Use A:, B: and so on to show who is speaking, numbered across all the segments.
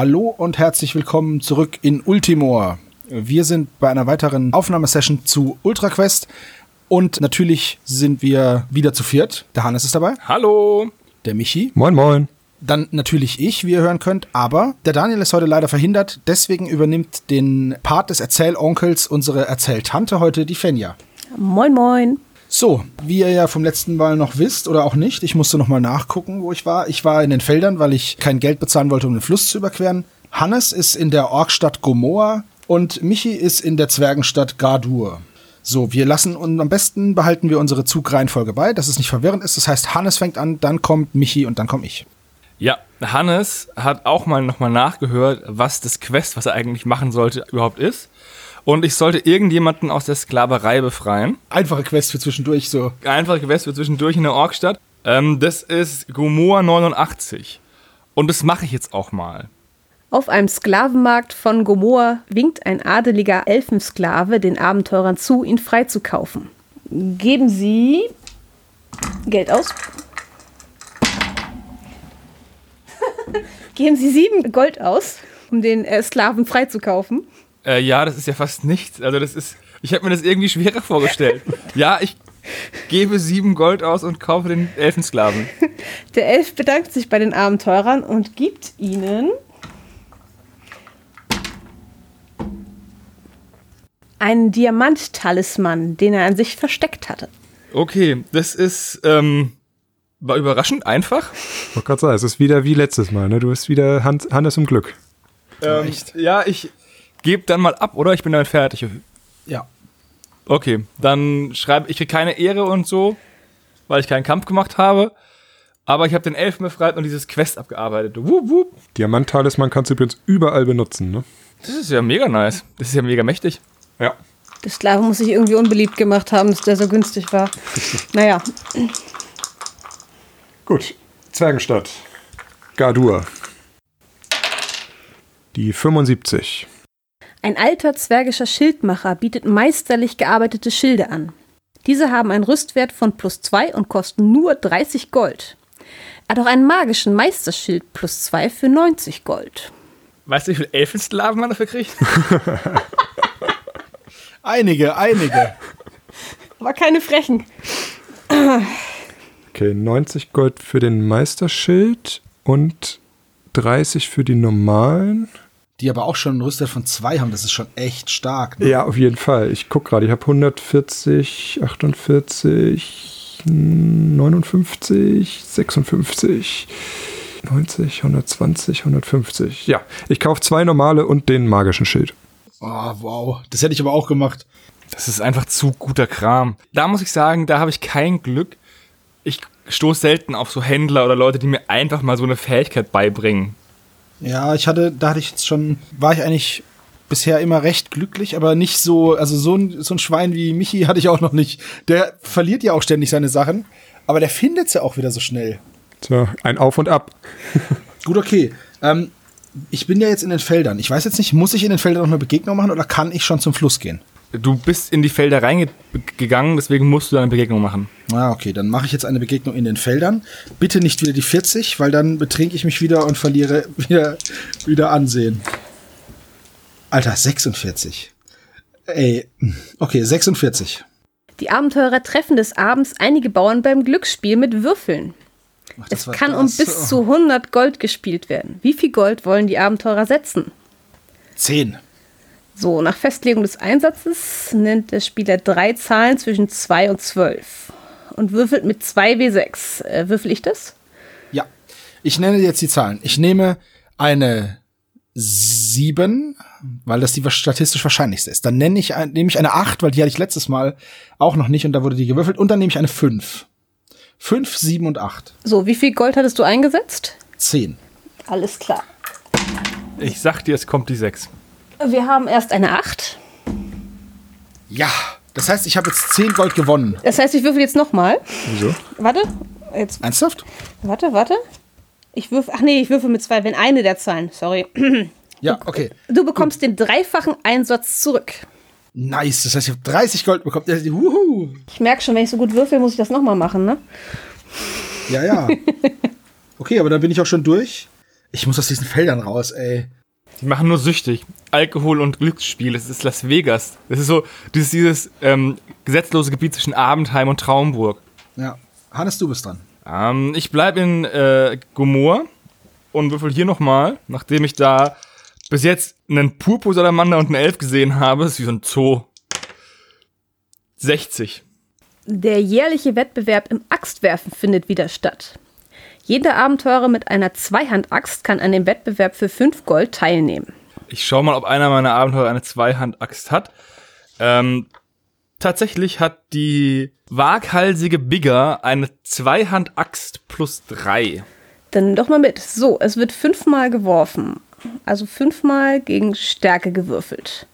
A: Hallo und herzlich willkommen zurück in Ultimor. Wir sind bei einer weiteren Aufnahmesession zu UltraQuest und natürlich sind wir wieder zu viert. Der Hannes ist dabei.
B: Hallo.
A: Der Michi.
C: Moin, moin.
A: Dann natürlich ich, wie ihr hören könnt, aber der Daniel ist heute leider verhindert, deswegen übernimmt den Part des Erzählonkels unsere Erzähltante heute, die Fenja.
D: Moin, moin.
A: So, wie ihr ja vom letzten Mal noch wisst oder auch nicht, ich musste noch mal nachgucken, wo ich war. Ich war in den Feldern, weil ich kein Geld bezahlen wollte, um den Fluss zu überqueren. Hannes ist in der Orkstadt Gomoa und Michi ist in der Zwergenstadt Gardur. So, wir lassen und am besten behalten wir unsere Zugreihenfolge bei, dass es nicht verwirrend ist. Das heißt, Hannes fängt an, dann kommt Michi und dann komme ich.
B: Ja, Hannes hat auch mal nochmal nachgehört, was das Quest, was er eigentlich machen sollte, überhaupt ist. Und ich sollte irgendjemanden aus der Sklaverei befreien.
A: Einfache Quest für zwischendurch so.
B: Einfache Quest für zwischendurch in der Orkstadt. Ähm, das ist Gomoa 89. Und das mache ich jetzt auch mal.
D: Auf einem Sklavenmarkt von Gomoa winkt ein adeliger Elfensklave den Abenteurern zu, ihn freizukaufen. Geben Sie Geld aus. Geben Sie sieben Gold aus, um den äh, Sklaven freizukaufen.
B: Äh, ja, das ist ja fast nichts. Also das ist, ich habe mir das irgendwie schwerer vorgestellt. ja, ich gebe sieben Gold aus und kaufe den Elfensklaven.
D: Der Elf bedankt sich bei den Abenteurern und gibt ihnen einen Diamant-Talisman, den er an sich versteckt hatte.
B: Okay, das ist ähm, war überraschend einfach.
C: Ich wollte gerade sagen, es ist wieder wie letztes Mal, ne? Du bist wieder Hans, Hannes im Glück.
B: Ähm, ja, ich gebe dann mal ab, oder? Ich bin damit fertig.
A: Ja.
B: Okay, dann schreibe ich krieg keine Ehre und so, weil ich keinen Kampf gemacht habe. Aber ich habe den Elfen befreit und dieses Quest abgearbeitet. Wup, wup.
C: Diamant-Talisman kannst du übrigens überall benutzen, ne?
B: Das ist ja mega nice. Das ist ja mega mächtig.
C: Ja.
D: Der Sklave muss sich irgendwie unbeliebt gemacht haben, dass der so günstig war. naja,
C: Gut. Zwergenstadt. Gardur. Die 75.
D: Ein alter zwergischer Schildmacher bietet meisterlich gearbeitete Schilde an. Diese haben einen Rüstwert von plus 2 und kosten nur 30 Gold. Er hat auch einen magischen Meisterschild plus 2 für 90 Gold.
B: Weißt du, wie viel Elfensklaven man dafür kriegt?
A: Einige, einige.
D: Aber keine Frechen.
C: Okay, 90 Gold für den Meisterschild und 30 für die normalen.
A: Die aber auch schon einen Rüstwert von zwei haben, das ist schon echt stark. Ne?
C: Ja, auf jeden Fall. Ich gucke gerade, ich habe 140, 48, 59, 56, 90, 120, 150. Ja, ich kaufe zwei normale und den magischen Schild.
A: Oh, wow. Das hätte ich aber auch gemacht.
B: Das ist einfach zu guter Kram. Da muss ich sagen, da habe ich kein Glück. Ich stoße selten auf so Händler oder Leute, die mir einfach mal so eine Fähigkeit beibringen.
A: Ja, ich hatte, da hatte ich jetzt schon, war ich eigentlich bisher immer recht glücklich, aber nicht so, also so ein, so ein Schwein wie Michi hatte ich auch noch nicht. Der verliert ja auch ständig seine Sachen, aber der findet sie auch wieder so schnell.
C: Tja, ein Auf und Ab.
A: Gut, okay. Ähm, ich bin ja jetzt in den Feldern. Ich weiß jetzt nicht, muss ich in den Feldern noch eine Begegnung machen oder kann ich schon zum Fluss gehen?
B: Du bist in die Felder reingegangen, deswegen musst du eine Begegnung machen.
A: Ah, okay, dann mache ich jetzt eine Begegnung in den Feldern. Bitte nicht wieder die 40, weil dann betrinke ich mich wieder und verliere wieder, wieder Ansehen. Alter, 46. Ey, okay, 46.
D: Die Abenteurer treffen des Abends einige Bauern beim Glücksspiel mit Würfeln.
A: Ach,
D: Es kann um
A: das.
D: bis
A: Oh.
D: zu 100 Gold gespielt werden. Wie viel Gold wollen die Abenteurer setzen?
A: 10.
D: So, nach Festlegung des Einsatzes nennt der Spieler drei Zahlen zwischen 2 und 12 und würfelt mit 2 W6. Äh, würfel ich das?
A: Ja. Ich nenne jetzt die Zahlen. Ich nehme eine 7, weil das die statistisch wahrscheinlichste ist. Dann nenne ich, nehme ich eine 8, weil die hatte ich letztes Mal auch noch nicht und da wurde die gewürfelt. Und dann nehme ich eine 5. 5, 7 und 8.
D: So, wie viel Gold hattest du eingesetzt?
A: 10.
D: Alles klar.
B: Ich sag dir, es kommt die 6.
D: Wir haben erst eine 8.
A: Ja. Das heißt, ich habe jetzt 10 Gold gewonnen.
D: Das heißt, ich würfel jetzt nochmal.
C: Wieso?
D: Warte. Jetzt,
A: Ernsthaft?
D: warte, warte. Ich würfel, ach nee, ich würfel mit zwei, wenn eine der Zahlen. Sorry.
A: Ja, okay.
D: Du bekommst den dreifachen Einsatz zurück.
A: Nice. Das heißt, ich habe 30 Gold bekommen. Wuhu.
D: Ich merke schon, wenn ich so gut würfel, muss ich das nochmal machen, ne?
A: Ja, ja. Okay, aber dann bin ich auch schon durch. Ich muss aus diesen Feldern raus, ey.
B: Die machen nur süchtig. Alkohol und Glücksspiel. Das ist Las Vegas. Das ist so dieses, dieses ähm, gesetzlose Gebiet zwischen Abendheim und Traumburg.
A: Ja. Hannes, du bist dran.
B: Ähm, ich bleibe in äh, Gomor und würfel hier nochmal, nachdem ich da bis jetzt einen Purpursalamander und einen Elf gesehen habe. Das ist wie so ein Zoo. 60.
D: Der jährliche Wettbewerb im Axtwerfen findet wieder statt. Jeder Abenteurer mit einer Zweihandaxt kann an dem Wettbewerb für 5 Gold teilnehmen.
B: Ich schau mal, ob einer meiner Abenteurer eine Zweihandaxt hat. Ähm, tatsächlich hat die waghalsige Bigger eine Zweihandaxt plus 3.
D: Dann doch mal mit. So, es wird fünfmal geworfen. Also fünfmal gegen Stärke gewürfelt.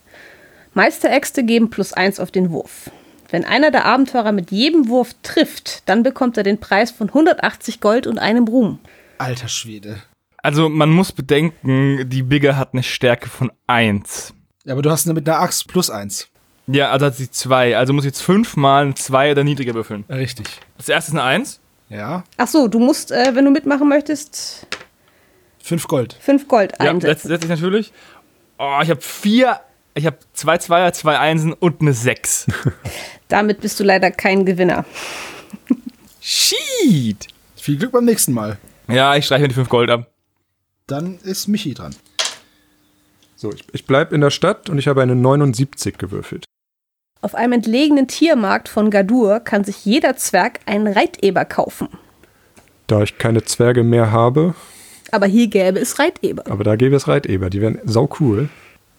D: Meisteräxte geben plus 1 auf den Wurf. Wenn einer der Abenteurer mit jedem Wurf trifft, dann bekommt er den Preis von 180 Gold und einem Ruhm.
A: Alter Schwede.
B: Also man muss bedenken, die Bigger hat eine Stärke von 1.
A: Ja, aber du hast eine mit einer Axt plus eins.
B: Ja, also hat sie 2. Also muss ich jetzt fünfmal eine 2 oder niedriger würfeln.
A: Richtig.
B: Das erste ist eine 1.
A: Ja.
D: Ach so, du musst, äh, wenn du mitmachen möchtest,
A: Fünf Gold.
D: 5 Gold
B: Ja, setz,
D: einsetzen.
B: setz ich natürlich. Oh, ich habe vier. Ich habe zwei Zweier, zwei Einsen und eine 6.
D: Damit bist du leider kein Gewinner.
B: Shit.
A: Viel Glück beim nächsten Mal.
B: Ja, ich streiche mir die 5 Gold ab.
A: Dann ist Michi dran.
C: So, ich, ich bleibe in der Stadt und ich habe eine 79 gewürfelt.
D: Auf einem entlegenen Tiermarkt von Gadur kann sich jeder Zwerg einen Reiteber kaufen.
C: Da ich keine Zwerge mehr habe,
D: Aber hier gäbe es Reiteber.
C: aber da gäbe es Reiteber, die wären sau cool.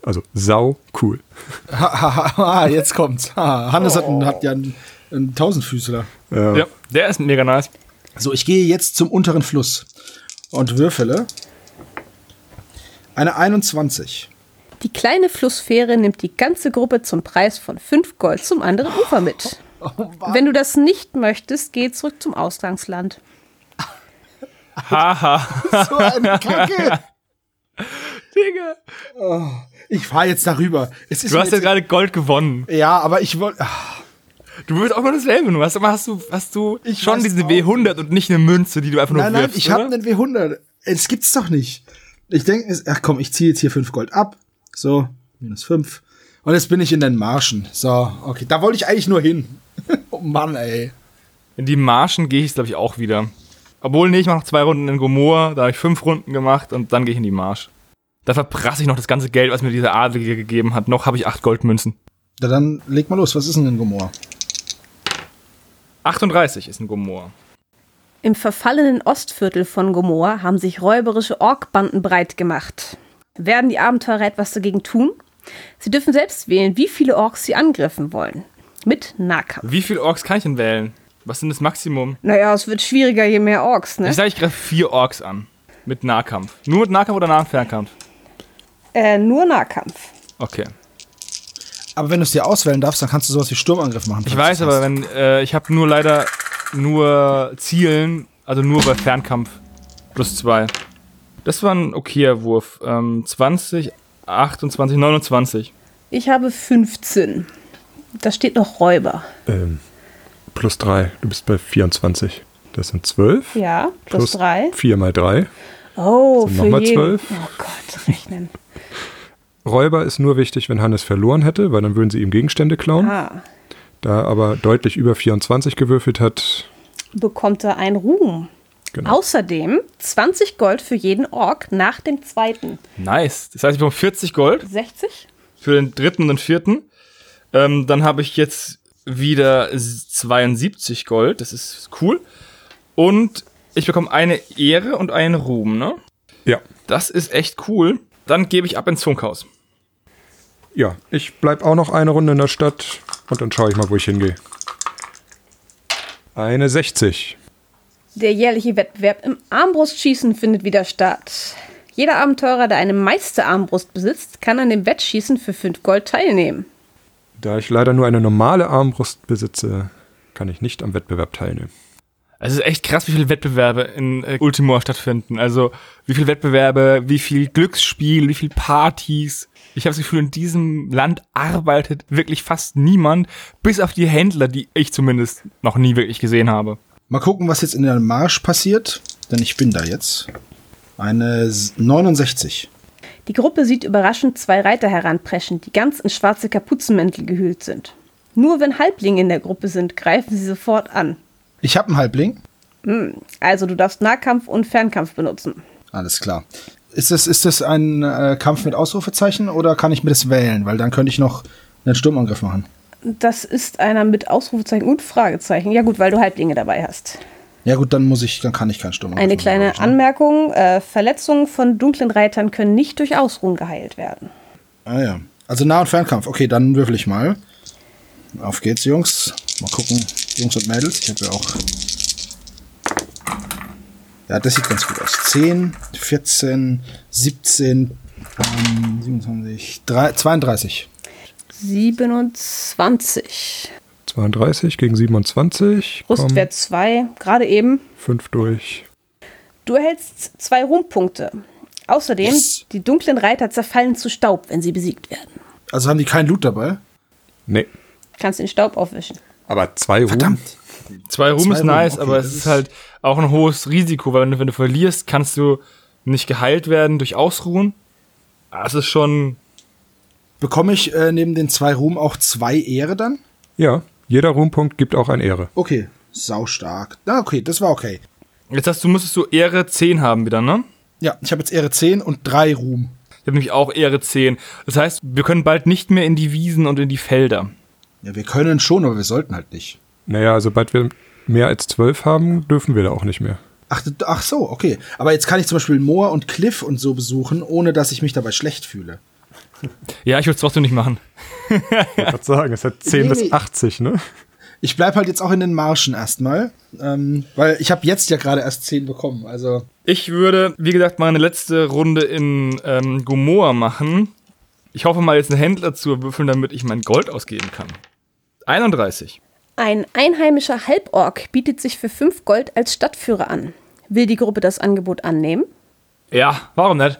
C: Also sau cool.
A: Ha, ha, ha, ha, jetzt kommt's. Ha, Hannes hat, einen, hat ja einen, einen Tausendfüßler.
C: Ja.
B: Ja, der ist mega nice.
A: So, ich gehe jetzt zum unteren Fluss und würfele eine 21.
D: Die kleine Flussfähre nimmt die ganze Gruppe zum Preis von 5 Gold zum anderen Ufer mit. Wenn du das nicht möchtest, geh zurück zum Ausgangsland.
B: Haha.
A: So eine Kacke.
B: Digga.
A: Ich fahre jetzt darüber. Es ist
B: Du hast ja gerade Gold gewonnen.
A: ja, aber ich wollte.
B: Du willst auch mal dasselbe nur. Hast, hast du, hast du
A: Ich
B: schon diese
A: auch
B: W100 und nicht eine Münze, die du einfach nur
A: Nein, nein,
B: wirfst,
A: ich habe einen W100. Es gibt's doch nicht. Ich denke, ach komm, ich ziehe jetzt hier 5 Gold ab. So, minus 5. Und jetzt bin ich in den Marschen. So, okay, da wollte ich eigentlich nur hin. oh Mann, ey.
B: In die Marschen gehe ich, glaube ich, auch wieder. Obwohl, nee, ich mache noch zwei Runden in Gomorra, da habe ich fünf Runden gemacht und dann gehe ich in die Marsch. Da verprasse ich noch das ganze Geld, was mir dieser Adlige gegeben hat. Noch habe ich acht Goldmünzen.
A: Ja, dann leg mal los. Was ist denn in Gomorra?
B: 38 ist in Gomorra.
D: Im verfallenen Ostviertel von Gomorra haben sich räuberische Orkbanden breit gemacht. Werden die Abenteurer etwas dagegen tun? Sie dürfen selbst wählen, wie viele Orks sie angreifen wollen. Mit Nahkampf.
B: Wie viele Orks kann ich denn wählen? Was sind das Maximum?
D: Naja, es wird schwieriger, je mehr Orks, ne?
B: Ich sage, ich greife vier Orks an. Mit Nahkampf. Nur mit Nahkampf oder Nah- und Fernkampf?
D: Äh, nur Nahkampf.
B: Okay.
A: Aber wenn du es dir auswählen darfst, dann kannst du sowas wie Sturmangriff machen.
B: Ich weiß aber, wenn äh, ich habe nur leider nur Zielen, also nur bei Fernkampf plus zwei. Das war ein okayer Wurf. Ähm, 20, 28, 29.
D: Ich habe 15. Da steht noch Räuber.
C: Ähm, plus 3, du bist bei 24. Das sind 12.
D: Ja, plus 3.
C: 4 mal 3.
D: Oh,
C: Sind
D: für
C: nochmal
D: jeden.
C: 12.
D: Oh Gott, rechnen.
C: Räuber ist nur wichtig, wenn Hannes verloren hätte, weil dann würden sie ihm Gegenstände klauen.
D: Ah,
C: Da er aber deutlich über 24 gewürfelt hat,
D: bekommt er einen Ruhm.
C: genau.
D: Außerdem 20 Gold für jeden Ork nach dem zweiten.
B: Nice. Das heißt, ich bekomme 40 Gold
D: 60?
B: für den dritten und den vierten. Ähm, dann habe ich jetzt wieder 72 Gold. Das ist cool. Und ich bekomme eine Ehre und einen Ruhm, ne?
C: Ja.
B: Das ist echt cool. Dann gebe ich ab ins Funkhaus.
C: Ja, ich bleib auch noch eine Runde in der Stadt und dann schaue ich mal, wo ich hingehe. Eine 60.
D: Der jährliche Wettbewerb im Armbrustschießen findet wieder statt. Jeder Abenteurer, der eine Meisterarmbrust besitzt, kann an dem Wettschießen für 5 Gold teilnehmen.
C: Da ich leider nur eine normale Armbrust besitze, kann ich nicht am Wettbewerb teilnehmen.
B: Es ist echt krass, wie viele Wettbewerbe in äh, Ultimor stattfinden. Also wie viele Wettbewerbe, wie viel Glücksspiel, wie viel Partys. Ich habe das Gefühl, in diesem Land arbeitet wirklich fast niemand, bis auf die Händler, die ich zumindest noch nie wirklich gesehen habe.
A: Mal gucken, was jetzt in der Marsch passiert. Denn ich bin da jetzt. Eine s- 69.
D: Die Gruppe sieht überraschend zwei Reiter heranpreschen, die ganz in schwarze Kapuzenmäntel gehüllt sind. Nur wenn Halblinge in der Gruppe sind, greifen sie sofort an.
A: Ich habe einen Halbling.
D: Also du darfst Nahkampf und Fernkampf benutzen.
A: Alles klar. Ist das, ist das ein äh, Kampf mit Ausrufezeichen oder kann ich mir das wählen? Weil dann könnte ich noch einen Sturmangriff machen.
D: Das ist einer mit Ausrufezeichen und Fragezeichen. Ja gut, weil du Halblinge dabei hast.
A: Ja gut, dann muss ich, dann kann ich keinen Sturmangriff
D: Eine
A: machen,
D: kleine
A: ich, ne?
D: Anmerkung, äh, Verletzungen von dunklen Reitern können nicht durch Ausruhen geheilt werden.
A: Ah ja. Also Nah- und Fernkampf. Okay, dann würfel ich mal. Auf geht's, Jungs. Mal gucken, Jungs und Mädels. Ich habe ja auch. Ja, das sieht ganz gut aus. 10, 14, 17, ähm, 27, 3, 32.
D: 27.
C: 32 gegen 27.
D: Rustwert 2, gerade eben.
C: 5 durch.
D: Du erhältst zwei Ruhmpunkte. Außerdem,
A: Yes.
D: die dunklen Reiter zerfallen zu Staub, wenn sie besiegt werden.
A: Also haben die keinen Loot dabei?
C: Nee.
D: Kannst den Staub aufwischen.
C: Aber zwei Ruhm.
A: Verdammt.
B: Zwei Ruhm
A: Zwei
B: ist
A: Ruhm,
B: nice,
A: okay,
B: aber es
A: das
B: ist halt auch ein hohes Risiko, weil wenn du, wenn du verlierst, kannst du nicht geheilt werden durch Ausruhen. Es ist schon.
A: Bekomme ich äh, neben den zwei Ruhm auch zwei Ehre dann?
C: Ja, jeder Ruhmpunkt gibt auch ein Ehre.
A: Okay. Sau stark. Na, okay, das war okay.
B: Jetzt hast du, müsstest du Ehre 10 haben wieder, ne?
A: Ja, ich habe jetzt Ehre 10 und drei Ruhm.
B: Ich habe nämlich auch Ehre 10. Das heißt, wir können bald nicht mehr in die Wiesen und in die Felder.
A: Ja, wir können schon, aber wir sollten halt nicht.
C: Naja, sobald wir mehr als 12 haben, dürfen wir da auch nicht mehr.
A: Ach, ach so, okay. Aber jetzt kann ich zum Beispiel Moor und Cliff und so besuchen, ohne dass ich mich dabei schlecht fühle.
B: Ja, ich würde es trotzdem nicht machen.
C: Ich wollte sagen, es hat 10
A: Nee,
C: bis
A: nee.
C: 80, ne?
A: Ich bleib halt jetzt auch in den Marschen erstmal, ähm, weil ich habe jetzt ja gerade erst 10 bekommen. Also
B: Ich würde, wie gesagt, meine letzte Runde in ähm, Gomoa machen. Ich hoffe mal jetzt einen Händler zu würfeln, damit ich mein Gold ausgeben kann. 31.
D: Ein einheimischer Halborg bietet sich für 5 Gold als Stadtführer an. Will die Gruppe das Angebot annehmen?
B: Ja, warum nicht?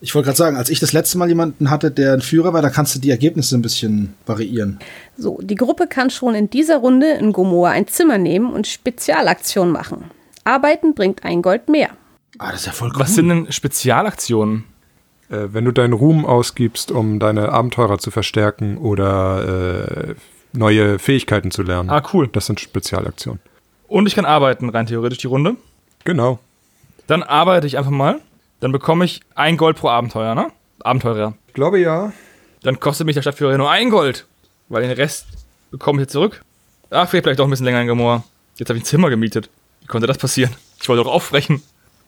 A: ich wollte gerade sagen, als ich das letzte Mal jemanden hatte, der ein Führer war, da kannst du die Ergebnisse ein bisschen variieren.
D: So, die Gruppe kann schon in dieser Runde in Gomoa ein Zimmer nehmen und Spezialaktionen machen. Arbeiten bringt ein Gold mehr.
A: Ah, das ist ja voll cool.
B: Was sind denn Spezialaktionen?
C: Äh, wenn du deinen Ruhm ausgibst, um deine Abenteurer zu verstärken oder äh, neue Fähigkeiten zu lernen.
B: Ah, cool.
C: Das sind Spezialaktionen.
B: Und ich kann arbeiten, rein theoretisch die Runde.
C: Genau.
B: Dann arbeite ich einfach mal. Dann bekomme ich ein Gold pro Abenteuer, ne? Abenteurer.
C: Ich glaube ja.
B: Dann kostet mich der Stadtführer nur ein Gold. Weil den Rest bekomme ich jetzt zurück. Ach, vielleicht doch ein bisschen länger in Gamor. Jetzt habe ich ein Zimmer gemietet. Wie konnte das passieren? Ich wollte doch aufbrechen.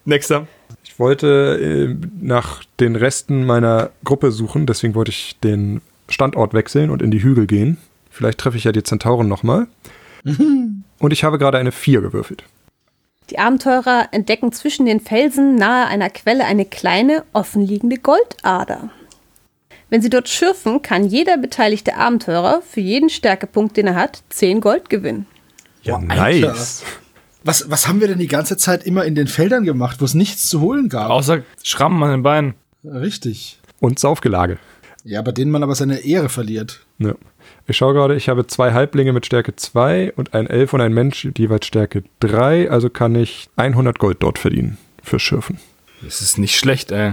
B: Nächster.
C: Ich wollte äh, nach den Resten meiner Gruppe suchen, deswegen wollte ich den Standort wechseln und in die Hügel gehen. Vielleicht treffe ich ja die Zentauren nochmal. Und ich habe gerade eine 4 gewürfelt.
D: Die Abenteurer entdecken zwischen den Felsen nahe einer Quelle eine kleine, offenliegende Goldader. Wenn sie dort schürfen, kann jeder beteiligte Abenteurer für jeden Stärkepunkt, den er hat, 10 Gold gewinnen.
C: Ja,
A: Alter.
C: nice.
A: Was, was haben wir denn die ganze Zeit immer in den Feldern gemacht, wo es nichts zu holen gab?
B: Außer Schrammen an den Beinen.
A: Richtig.
C: Und Saufgelage.
A: Ja, bei denen man aber seine Ehre verliert.
C: Ja. Ich schaue gerade, ich habe zwei Halblinge mit Stärke 2 und ein Elf und ein Mensch mit jeweils Stärke 3, also kann ich 100 Gold dort verdienen für Schürfen.
B: Das ist nicht schlecht, ey.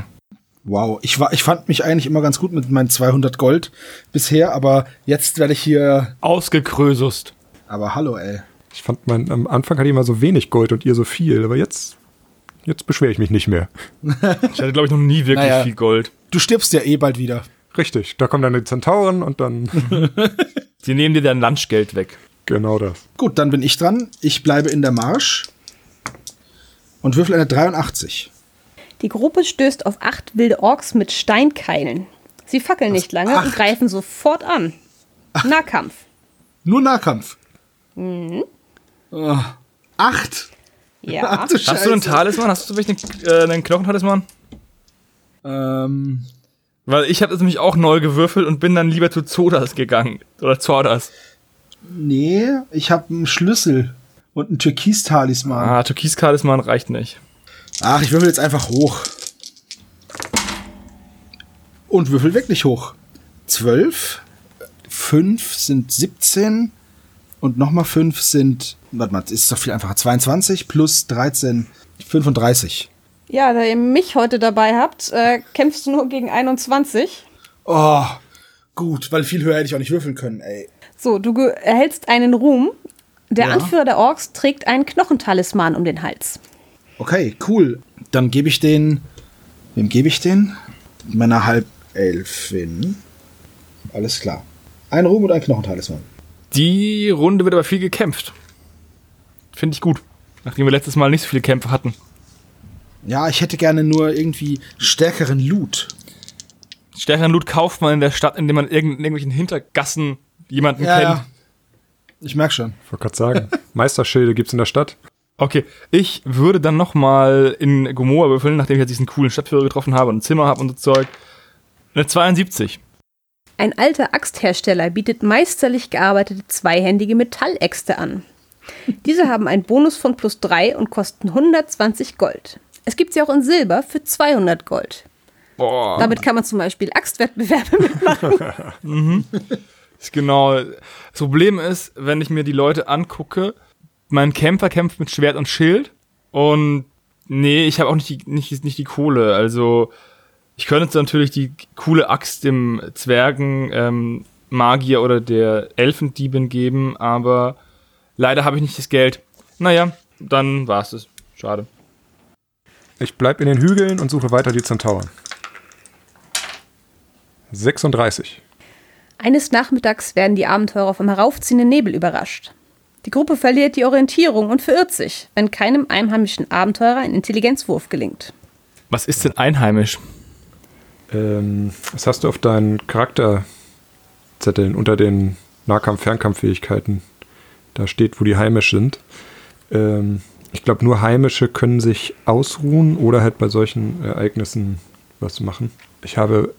A: Wow, ich, war, ich fand mich eigentlich immer ganz gut mit meinen 200 Gold bisher, aber jetzt werde ich hier.
B: Ausgekrösust.
A: Aber hallo, ey.
C: Ich fand, mein, am Anfang hatte ich immer so wenig Gold und ihr so viel, aber jetzt, jetzt beschwere ich mich nicht mehr.
B: Ich hatte, glaube ich, noch nie wirklich
A: Naja.
B: viel Gold.
A: Du stirbst ja eh bald wieder.
C: Richtig, da kommen dann die Zentauren und dann
B: Die nehmen dir dein Lunchgeld weg.
C: genau das.
A: Gut, dann bin ich dran. Ich bleibe in der Marsch und würfel eine 83.
D: Die Gruppe stößt auf acht wilde Orks mit Steinkeilen. Sie fackeln nicht lange
A: acht?
D: und greifen sofort an. Nahkampf.
A: Nur Nahkampf. Oh, acht.
D: Ja.
A: Ach du
B: Hast du einen. Talisman? Hast du vielleicht einen, äh, einen Knochentalisman?
A: Ähm,
B: Weil ich habe das nämlich auch neu gewürfelt und bin dann lieber zu Zodas gegangen. Oder Zordas.
A: nee, ich habe einen Schlüssel und einen Türkis-Talisman.
B: Ah, Türkis-Talisman reicht nicht.
A: Ach, ich würfel jetzt einfach hoch. Und würfel wirklich hoch. 12, 5 sind 17 und nochmal 5 sind, warte mal, ist doch viel einfacher, 22 plus 13, 35.
D: Ja, da ihr mich heute dabei habt, äh, kämpfst du nur gegen 21.
A: Oh, gut, weil viel höher hätte ich auch nicht würfeln können, ey.
D: So, du erhältst einen Ruhm. Der
A: Ja.
D: Anführer der Orks trägt einen Knochentalisman um den Hals.
A: Okay, cool. Dann gebe ich den. Wem gebe ich den? Meiner Halbelfin. Alles klar. Ein Ruhm und ein Knochentalisman.
B: Die Runde wird aber viel gekämpft. Finde ich gut. Nachdem wir letztes Mal nicht so viele Kämpfe hatten.
A: Ja, ich hätte gerne nur irgendwie stärkeren Loot.
B: Stärkeren Loot kauft man in der Stadt, indem man irgend- in irgendwelchen Hintergassen jemanden
A: Ja,
B: kennt.
A: ja. Ich merk schon.
C: Ich wollte gerade sagen, Meisterschilde gibt's in der Stadt.
B: Okay, ich würde dann noch mal in Gomoa würfeln, nachdem ich jetzt diesen coolen Stadtführer getroffen habe und ein Zimmer habe und so Zeug. Eine 72.
D: Ein alter Axthersteller bietet meisterlich gearbeitete zweihändige Metalläxte an. Diese haben einen Bonus von plus 3 und kosten 120 Gold. Es gibt sie auch in Silber für 200 Gold.
B: Boah.
D: Damit kann man zum Beispiel Axtwettbewerbe mitmachen.
B: Ist genau. Das Problem ist, wenn ich mir die Leute angucke, mein Kämpfer kämpft mit Schwert und Schild und nee, ich habe auch nicht die, nicht, nicht die Kohle. Also ich könnte jetzt natürlich die coole Axt dem Zwergen, ähm, Magier oder der Elfendiebin geben, aber leider habe ich nicht das Geld. Naja, dann war's es. Schade.
C: Ich bleib in den Hügeln und suche weiter die Zentauren. 36.
D: Eines Nachmittags werden die Abenteurer vom heraufziehenden Nebel überrascht. Die Gruppe verliert die Orientierung und verirrt sich, wenn keinem einheimischen Abenteurer ein Intelligenzwurf gelingt.
B: Was ist denn einheimisch?
C: Ähm, das hast du auf deinen Charakterzetteln unter den Nahkampf-Fernkampffähigkeiten. Da steht, wo die heimisch sind. Ähm, ich glaube, nur Heimische können sich ausruhen oder halt bei solchen Ereignissen was machen. Ich habe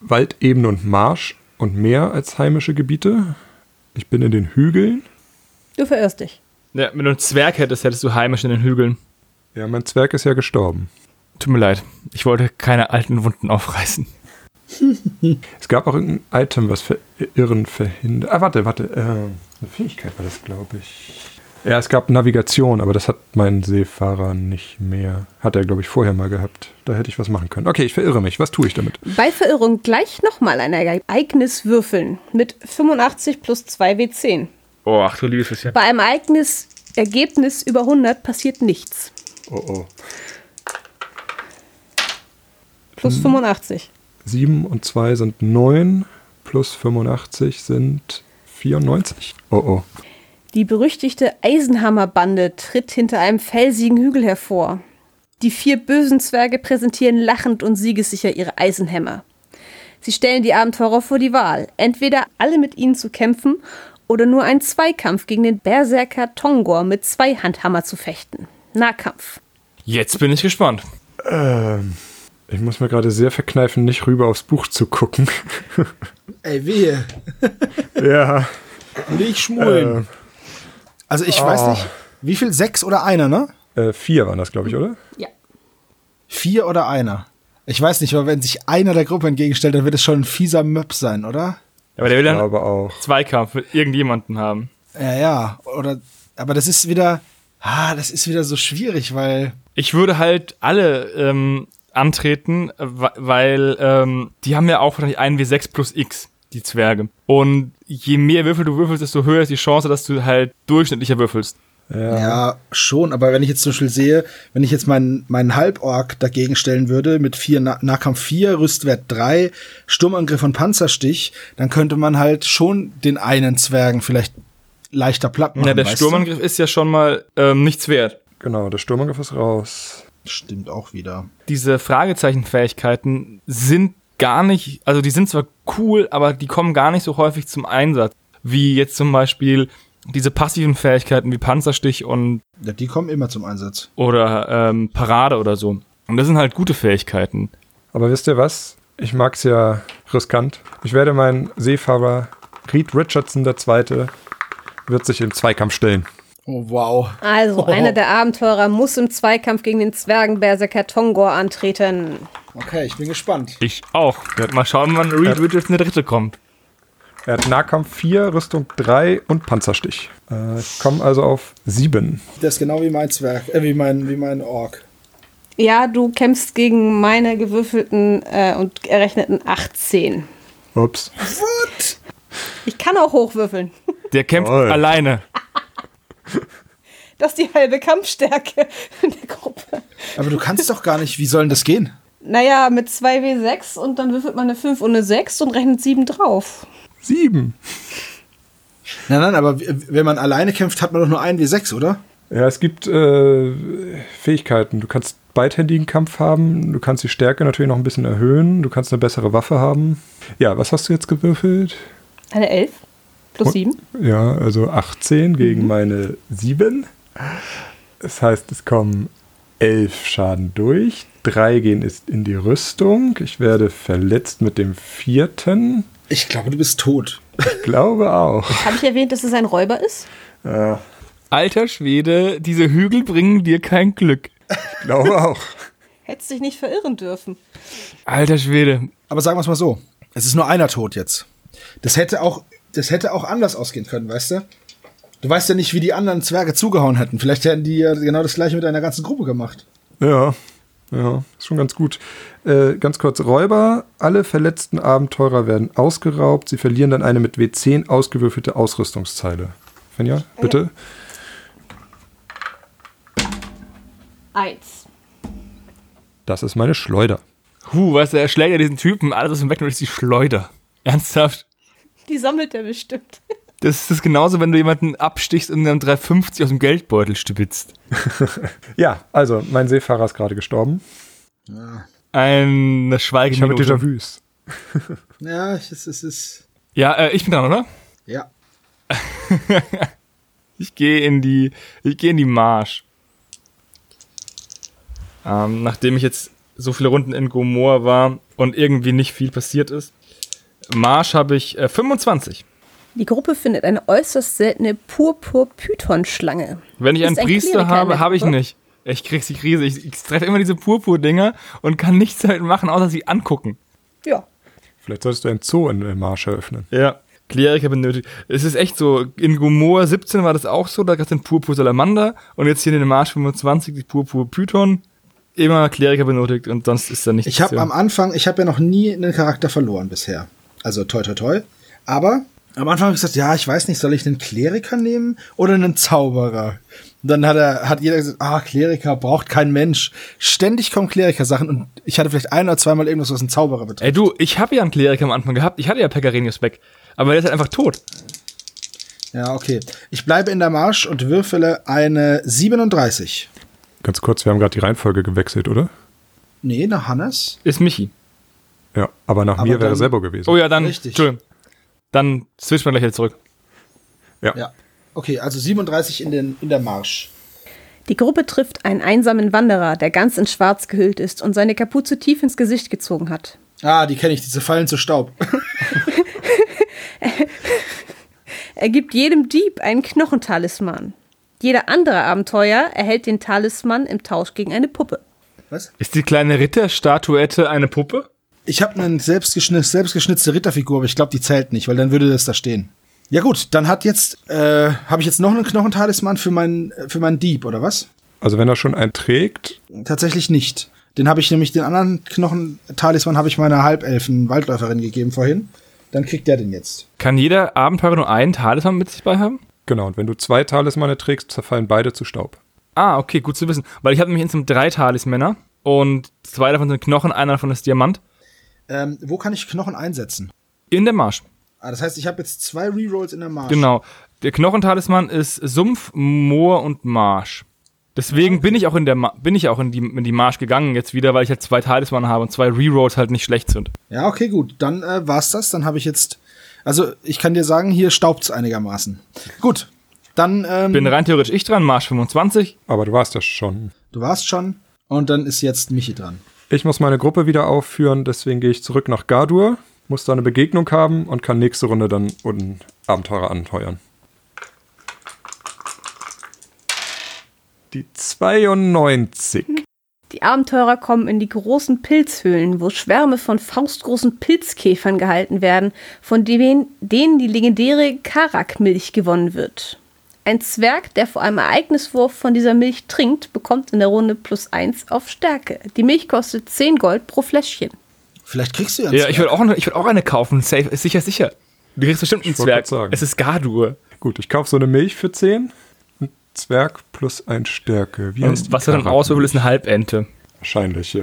C: Waldebene und Marsch und Meer als heimische Gebiete. Ich bin in den Hügeln.
D: Du verirrst dich.
B: Ja, wenn du einen Zwerg hättest, hättest du heimisch in den Hügeln.
C: Ja, mein Zwerg ist ja gestorben.
B: Tut mir leid. Ich wollte keine alten Wunden aufreißen.
C: Es gab auch irgendein Item, was Verirren verhindert. Ah, warte, warte. Äh, eine Fähigkeit war das, glaube ich. Ja, es gab Navigation, aber das hat mein Seefahrer nicht mehr. Hat er, glaube ich, vorher mal gehabt. Da hätte ich was machen können. Okay, ich verirre mich. Was tue ich damit?
D: Bei Verirrung gleich nochmal ein Ereignis würfeln mit 85 plus 2 W10.
B: Oh, ach du liebes bisschen.
D: Bei einem Ereignis Ergebnis über 100 passiert nichts.
C: Oh, oh.
D: Plus 85.
C: 7 und 2 sind 9. Plus 85 sind 94. Oh, oh.
D: Die berüchtigte Eisenhammerbande tritt hinter einem felsigen Hügel hervor. Die vier bösen Zwerge präsentieren lachend und siegessicher ihre Eisenhämmer. Sie stellen die Abenteurer vor die Wahl, entweder alle mit ihnen zu kämpfen oder nur einen Zweikampf gegen den Berserker Tongor mit zwei Handhammer zu fechten. Nahkampf.
B: Jetzt bin ich gespannt.
C: Ähm, ich muss mir gerade sehr verkneifen, nicht rüber aufs Buch zu gucken.
A: Ey, wehe.
C: ja.
A: Nicht schmulen.
C: Äh,
A: also ich
C: oh.
A: weiß nicht, wie viel? Sechs oder einer, ne?
C: äh, vier waren das, glaube ich, oder?
D: Ja.
A: Vier oder einer. Ich weiß nicht, aber wenn sich einer der Gruppe entgegenstellt, dann wird es schon ein fieser Möb sein, oder?
B: Aber der will
C: Ja,
B: dann
C: aber auch.
B: Zweikampf mit irgendjemanden haben.
A: Ja, ja. Oder, aber das ist wieder, ah, das ist wieder so schwierig, weil,
B: Ich würde halt alle ähm, antreten, weil ähm, die haben ja auch wahrscheinlich einen W6 plus X, die Zwerge. Und je mehr Würfel du würfelst, desto höher ist die Chance, dass du halt durchschnittlicher würfelst.
C: Ja.
A: ja, schon, aber wenn ich jetzt zum Beispiel sehe, wenn ich jetzt meinen, meinen Halborg dagegen stellen würde, mit vier Na Nahkampf 4, Rüstwert 3, Sturmangriff und Panzerstich, dann könnte man halt schon den einen Zwergen vielleicht leichter platt machen.
B: ja, der Sturmangriff ist ja schon mal ähm, nichts wert.
C: Genau, der Sturmangriff ist raus.
A: Du? Stimmt auch wieder.
B: Diese Fragezeichenfähigkeiten sind gar nicht, also die sind zwar cool, aber die kommen gar nicht so häufig zum Einsatz. Wie jetzt zum Beispiel diese passiven Fähigkeiten wie Panzerstich und
A: Ja, die kommen immer zum Einsatz.
B: oder ähm, Parade oder so. Und das sind halt gute Fähigkeiten.
C: Aber wisst ihr was? Ich mag's ja riskant. Ich werde meinen Seefahrer Reed Richardson II. wird sich im Zweikampf stellen.
A: Oh, wow.
D: Also,
A: Oh.
D: einer der Abenteurer muss im Zweikampf gegen den Zwergenberserker Tongor antreten.
A: Okay, ich bin gespannt.
B: Ich auch. Mal schauen, wann Reed Richardson der Dritte kommt.
C: Er hat Nahkampf 4, Rüstung 3 und Panzerstich. Äh, ich komme also auf 7.
A: Der ist genau wie mein Zwerg, äh, wie mein, wie mein Ork.
D: Ja, du kämpfst gegen meine gewürfelten äh, und errechneten 18.
C: Ups.
D: Ich kann auch hochwürfeln.
B: Der kämpft
C: Toll.
B: alleine.
D: Das ist die halbe Kampfstärke in der Gruppe.
A: Aber du kannst doch gar nicht, wie soll denn das gehen?
D: Naja, mit 2W6 und dann würfelt man eine 5 und eine 6 und rechnet 7 drauf.
C: Sieben.
A: Nein, nein, aber wenn man alleine kämpft, hat man doch nur einen W6, oder?
C: Ja, es gibt äh, Fähigkeiten. Du kannst beidhändigen Kampf haben, du kannst die Stärke natürlich noch ein bisschen erhöhen, du kannst eine bessere Waffe haben. Ja, was hast du jetzt gewürfelt?
D: Eine 11 plus
C: Und-
D: 7.
C: Ja, also 18 gegen meine 7. Das heißt, es kommen 11 Schaden durch. Drei gehen ist in die Rüstung. Ich werde verletzt mit dem vierten.
A: Ich glaube, du bist tot.
C: Ich glaube auch.
D: Habe ich erwähnt, dass es ein Räuber ist?
C: Ja,
B: Alter Schwede, diese Hügel bringen dir kein Glück.
C: ich glaube auch.
D: Hättest dich nicht verirren dürfen.
B: Alter Schwede.
A: Aber sagen wir es mal so. Es ist nur einer tot jetzt. Das hätte auch, das hätte auch anders ausgehen können, weißt du? Du weißt ja nicht, wie die anderen Zwerge zugehauen hätten. Vielleicht hätten die ja genau das gleiche mit einer ganzen Gruppe gemacht.
C: Ja, ja, ist schon ganz gut. Äh, ganz kurz, Räuber, alle verletzten Abenteurer werden ausgeraubt. Sie verlieren dann eine mit W10 ausgewürfelte Ausrüstungszeile. Fenja, bitte.
D: Eins.
C: Das ist meine Schleuder.
B: Huh, weißt du, er schlägt ja diesen Typen, alles was ihm wegnimmt, ist die Schleuder. Ernsthaft?
D: Die sammelt er bestimmt.
B: Das ist genauso, wenn du jemanden abstichst und dann 350 aus dem Geldbeutel stibitzt.
C: Ja, also, mein Seefahrer ist gerade gestorben.
B: Eine
C: Ich habe. Déjà-vus.
A: Ja, es ist, es ist.
B: Ja, äh, ich bin dran, oder?
A: Ja.
B: Ich gehe in die, ich gehe in die Marsch. Ähm, nachdem ich jetzt so viele Runden in Gomor war und irgendwie nicht viel passiert ist. Marsch habe ich äh, 25.
D: Die Gruppe findet eine äußerst seltene Purpur-Python-Schlange.
B: Wenn ich einen
D: ein
B: Priester habe,
D: der
B: habe ich nicht. Ich krieg die Krise. Ich, ich treffe immer diese Purpur-Dinger und kann nichts damit machen, außer sie angucken.
D: Ja.
C: Vielleicht solltest du ein Zoo in äh, Marsch eröffnen.
B: Ja. Kleriker benötigt. Es ist echt so, in Gomor 17 war das auch so, da gab es den Purpur Salamander und jetzt hier in den Marsch 25 die Purpur Python. Immer Kleriker benötigt und sonst ist da nichts.
A: Ich habe am Anfang, ich habe ja noch nie einen Charakter verloren bisher. Also toi toi toi. Aber am Anfang habe ich gesagt, ja, ich weiß nicht, soll ich einen Kleriker nehmen oder einen Zauberer? Und dann hat er, hat jeder gesagt, ah, Kleriker braucht kein Mensch. Ständig kommen Kleriker-Sachen und ich hatte vielleicht ein oder zweimal irgendwas, was einen Zauberer betrifft.
B: Ey du, ich habe ja einen Kleriker am Anfang gehabt. Ich hatte ja Pegarenius Beck. Aber der ist halt einfach tot.
A: Ja, okay. Ich bleibe in der Marsch und würfele eine 37.
C: Ganz kurz, wir haben gerade die Reihenfolge gewechselt, oder?
A: Nee, nach Hannes.
B: Ist Michi.
C: Ja, aber nach
A: Aber
C: mir wäre Sebo gewesen.
B: Oh ja, dann.
A: Richtig.
B: Entschuldigung. Dann switchen wir gleich wieder zurück.
A: Ja. Okay, also 37 in, den, in der Marsch.
D: Die Gruppe trifft einen einsamen Wanderer, der ganz in Schwarz gehüllt ist und seine Kapuze tief ins Gesicht gezogen hat.
A: Ah, die kenne ich, diese fallen zu Staub.
D: Er gibt jedem Dieb einen Knochentalisman. Jeder andere Abenteuer erhält den Talisman im Tausch gegen eine Puppe.
A: Was?
B: Ist die kleine Ritterstatuette eine Puppe?
A: Ich habe eine selbstgeschnitt, selbstgeschnitzte Ritterfigur, aber ich glaube, die zählt nicht, weil dann würde das da stehen. Ja gut, dann hat jetzt, äh, habe ich jetzt noch einen Knochentalisman für meinen, für meinen Dieb, oder was?
C: Also wenn er schon einen trägt,
A: Tatsächlich nicht. Den habe ich nämlich, den anderen Knochentalisman habe ich meiner Halbelfen Waldläuferin gegeben vorhin. Dann kriegt der den jetzt.
B: Kann jeder Abenteurer nur einen Talisman mit sich bei haben?
C: genau, und wenn du zwei Talismane trägst, zerfallen beide zu Staub.
B: Ah, okay, gut zu wissen. Weil ich habe nämlich insgesamt drei Talismänner und zwei davon sind Knochen, einer davon ist Diamant.
A: Ähm, wo kann ich Knochen einsetzen?
B: In der Marsch.
A: Ah, das heißt, ich habe jetzt zwei Rerolls in der Marsch.
B: Genau. Der Knochentalisman ist Sumpf, Moor und Marsch. Deswegen bin ich auch in der Ma bin ich auch in die, in die Marsch gegangen jetzt wieder, weil ich halt zwei Talisman habe und zwei Rerolls halt nicht schlecht sind.
A: Ja, okay, gut. Dann äh, war's das. Dann habe ich jetzt. Also, ich kann dir sagen, hier staubt's einigermaßen. Gut. Dann, ähm,
B: Bin rein theoretisch ich dran, Marsch 25.
C: Aber du warst ja schon.
A: du warst schon. Und dann ist jetzt Michi dran.
C: Ich muss meine Gruppe wieder aufführen, deswegen gehe ich zurück nach Gardur, muss da eine Begegnung haben und kann nächste Runde dann einen Abenteurer anheuern. Die 92.
D: Die Abenteurer kommen in die großen Pilzhöhlen, wo Schwärme von faustgroßen Pilzkäfern gehalten werden, von denen, denen die legendäre Karak-Milch gewonnen wird. Ein Zwerg, der vor einem Ereigniswurf von dieser Milch trinkt, bekommt in der Runde plus eins auf Stärke. Die Milch kostet 10 Gold pro Fläschchen.
A: Vielleicht kriegst du ja
B: Ja, ich würde auch, eine- ich würd auch eine kaufen. Safe, ist sicher, sicher. Du kriegst bestimmt einen
C: Ich wollte
B: Zwerg.
C: grad sagen.
B: Es ist Gardur.
C: Gut, ich kaufe so eine Milch für 10. Ein Zwerg plus ein Stärke. Wie heißt
B: Und was du dann auswürfelst, ist eine Halbente.
C: Wahrscheinlich, ja.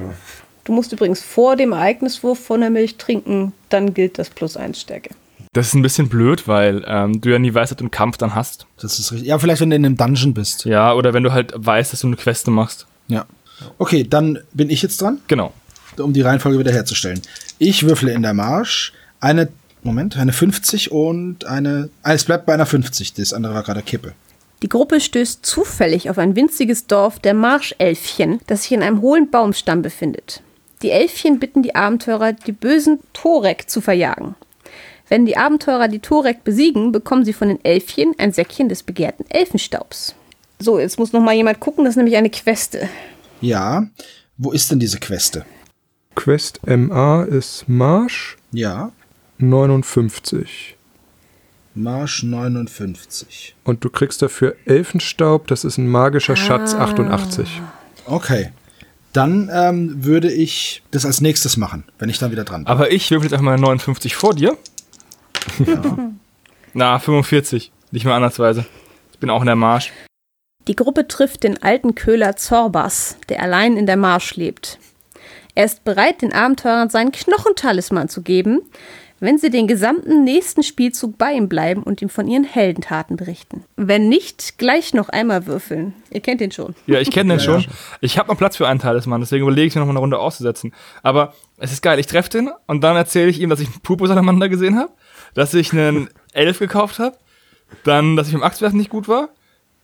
D: Du musst übrigens vor dem Ereigniswurf von der Milch trinken, dann gilt das plus eins Stärke.
B: Das ist ein bisschen blöd, weil ähm, du ja nie weißt, ob du einen Kampf dann hast.
A: Das ist richtig. Ja, vielleicht, wenn du in einem Dungeon bist.
B: Ja, oder wenn du halt weißt, dass du eine Queste machst.
A: Ja. Okay, dann bin ich jetzt dran,
B: Genau.
A: um die Reihenfolge wiederherzustellen. Ich würfle in der Marsch eine, Moment, eine 50 und eine, ah, es bleibt bei einer 50. Das andere war gerade Kippe.
D: Die Gruppe stößt zufällig auf ein winziges Dorf der Marschelfchen, das sich in einem hohlen Baumstamm befindet. Die Elfchen bitten die Abenteurer, die bösen Torek zu verjagen. Wenn die Abenteurer die Torek besiegen, bekommen sie von den Elfchen ein Säckchen des begehrten Elfenstaubs. So, jetzt muss noch mal jemand gucken, das ist nämlich eine Queste.
A: Ja. Wo ist denn diese Queste?
C: Quest MA ist Marsch
A: Ja.
C: 59.
A: Marsch 59.
C: Und du kriegst dafür Elfenstaub, das ist ein magischer Schatz 88.
A: Okay. Dann ähm, würde ich das als nächstes machen, wenn ich dann wieder dran bin.
B: Aber ich würfel jetzt einfach mal 59 vor dir. Na, 45. Nicht mal andersweise. Ich bin auch in der Marsch.
D: Die Gruppe trifft den alten Köhler Zorbas, der allein in der Marsch lebt. Er ist bereit, den Abenteurern seinen Knochentalisman zu geben, wenn sie den gesamten nächsten Spielzug bei ihm bleiben und ihm von ihren Heldentaten berichten. Wenn nicht, gleich noch einmal würfeln. Ihr kennt ihn schon.
B: Ja, ich kenne den schon. Ich habe noch Platz für einen Talisman, deswegen überlege ich mir noch mal eine Runde auszusetzen. Aber es ist geil, ich treffe den und dann erzähle ich ihm, dass ich einen Purpursalamander gesehen habe, dass ich einen Elf gekauft habe, dann, dass ich im Axtwerfen nicht gut war,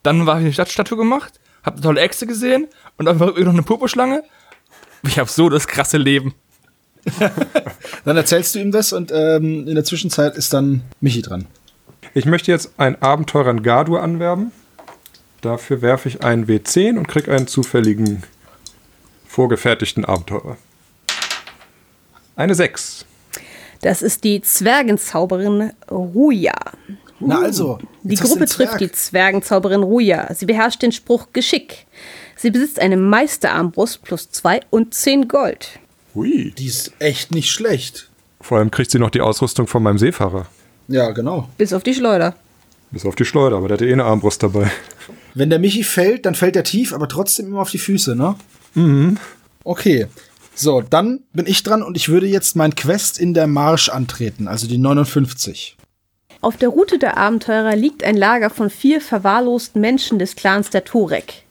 B: dann habe ich eine Stadtstatue gemacht, habe eine tolle Echse gesehen und dann war irgendwie noch eine Purpurschlange. Ich habe so das krasse Leben.
A: Dann erzählst du ihm das und ähm, in der Zwischenzeit ist dann Michi dran.
C: Ich möchte jetzt einen Abenteurer in Gardur anwerben. Dafür werfe ich einen W10 und kriege einen zufälligen vorgefertigten Abenteurer. Eine 6.
D: Das ist die Zwergenzauberin Ruja.
A: Na also.
D: Die
A: hast du
D: Gruppe trifft die Zwergenzauberin Ruja. Sie beherrscht den Spruch Geschick. Sie besitzt eine Meisterarmbrust plus zwei und zehn Gold.
C: Hui.
A: Die ist echt nicht schlecht.
C: Vor allem kriegt sie noch die Ausrüstung von meinem Seefahrer.
A: Ja, genau.
D: Bis auf die Schleuder.
C: Bis auf die Schleuder, aber der hatte eh eine Armbrust dabei.
A: Wenn der Michi fällt, dann fällt er tief, aber trotzdem immer auf die Füße, ne? Mhm. Okay. So, dann bin ich dran und ich würde jetzt mein Quest in der Marsch antreten, also die 59.
D: Auf der Route der Abenteurer liegt ein Lager von vier verwahrlosten Menschen des Clans der Torek.